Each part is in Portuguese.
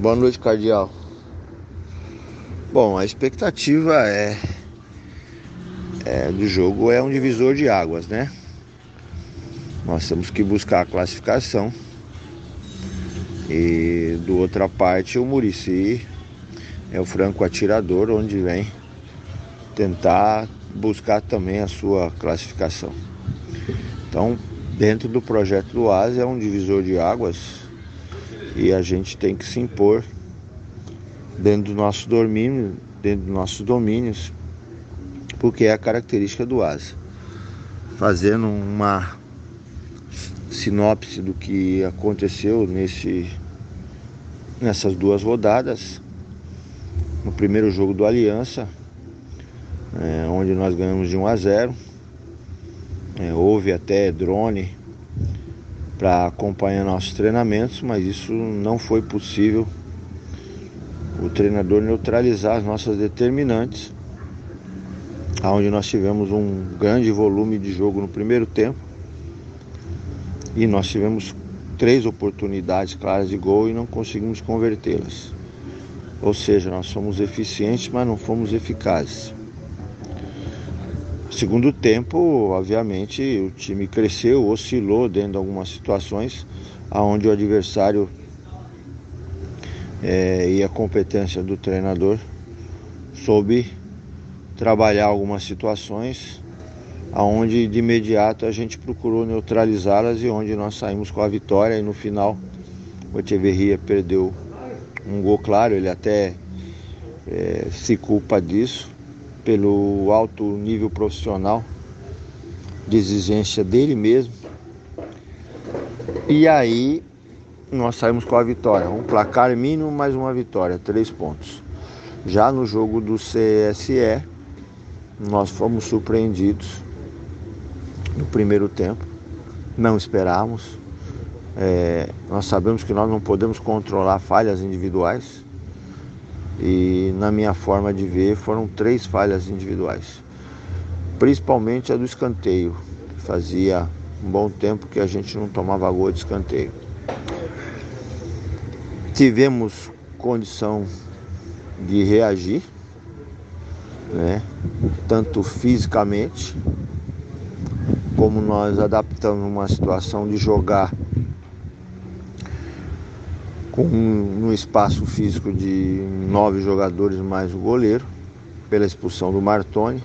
Boa noite, Cardial. Bom, a expectativa é, é do jogo é um divisor de águas, né? Nós temos que buscar a classificação. E do outra parte o Murici é o franco atirador, onde vem tentar buscar também a sua classificação. Então, dentro do projeto do ASE é um divisor de águas e a gente tem que se impor dentro do nosso domínio, dentro dos nossos domínios, porque é a característica do ASE. Fazendo uma sinopse do que aconteceu nesse, nessas duas rodadas. No primeiro jogo do Aliança, é, onde nós ganhamos de 1 a 0. É, houve até drone para acompanhar nossos treinamentos, mas isso não foi possível o treinador neutralizar as nossas determinantes, aonde nós tivemos um grande volume de jogo no primeiro tempo e nós tivemos três oportunidades claras de gol e não conseguimos convertê-las. Ou seja, nós somos eficientes, mas não fomos eficazes. Segundo tempo, obviamente, o time cresceu, oscilou dentro de algumas situações, aonde o adversário é, e a competência do treinador soube trabalhar algumas situações aonde de imediato a gente procurou neutralizá-las e onde nós saímos com a vitória e no final o Echeverria perdeu um gol claro, ele até é, se culpa disso pelo alto nível profissional de exigência dele mesmo. E aí nós saímos com a vitória, um placar mínimo mais uma vitória, três pontos. Já no jogo do CSE, nós fomos surpreendidos no primeiro tempo. Não esperávamos. É, nós sabemos que nós não podemos controlar falhas individuais. E na minha forma de ver foram três falhas individuais. Principalmente a do escanteio. Fazia um bom tempo que a gente não tomava gol de escanteio. Tivemos condição de reagir, né? tanto fisicamente como nós adaptamos uma situação de jogar com um, espaço físico de nove jogadores mais o goleiro, pela expulsão do Martoni.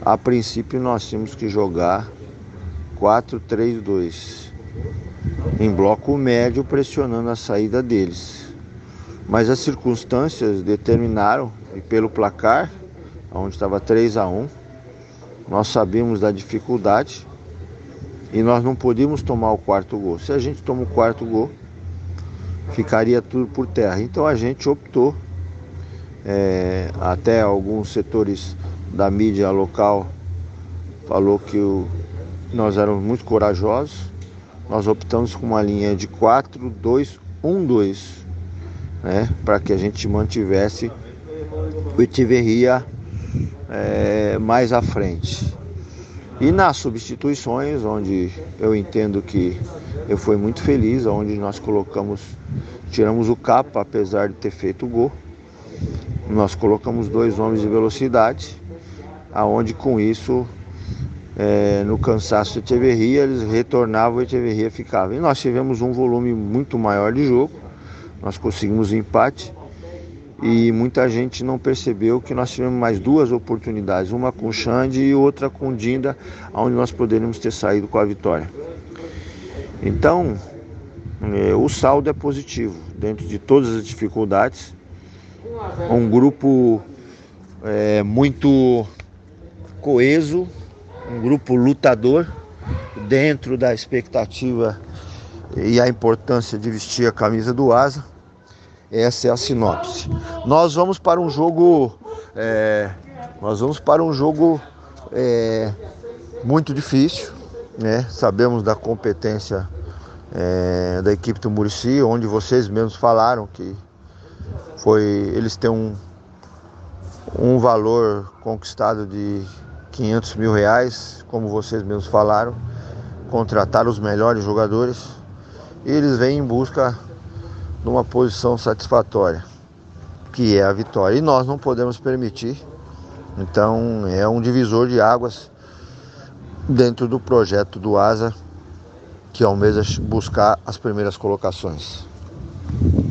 A princípio nós tínhamos que jogar 4-3-2 em bloco médio pressionando a saída deles. Mas as circunstâncias determinaram, e pelo placar, onde estava 3 a 1 nós sabíamos da dificuldade e nós não podíamos tomar o quarto gol. Se a gente toma o quarto gol, ficaria tudo por terra. Então a gente optou, é, até alguns setores da mídia local falou que o, nós éramos muito corajosos. Nós optamos com uma linha de 4, 2, 1, 2, né, para que a gente mantivesse o Itiverria é, mais à frente. E nas substituições, onde eu entendo que eu fui muito feliz, onde nós colocamos, tiramos o capa, apesar de ter feito o gol. Nós colocamos dois homens de velocidade, aonde com isso, é, no cansaço de Echeverria, eles retornavam e Echeverria ficava. E nós tivemos um volume muito maior de jogo, nós conseguimos empate e muita gente não percebeu que nós tivemos mais duas oportunidades, uma com o Xande e outra com o Dinda, onde nós poderíamos ter saído com a vitória. Então, é, o saldo é positivo, dentro de todas as dificuldades. Um grupo é, muito coeso, um grupo lutador, dentro da expectativa e a importância de vestir a camisa do Asa essa é a sinopse. Nós vamos para um jogo. É, nós vamos para um jogo é, muito difícil. Né? Sabemos da competência é, da equipe do Murici, onde vocês mesmos falaram que foi. Eles têm um, um valor conquistado de 500 mil reais, como vocês mesmos falaram, contratar os melhores jogadores. E eles vêm em busca numa posição satisfatória, que é a vitória. E nós não podemos permitir. Então é um divisor de águas dentro do projeto do ASA, que almeja buscar as primeiras colocações.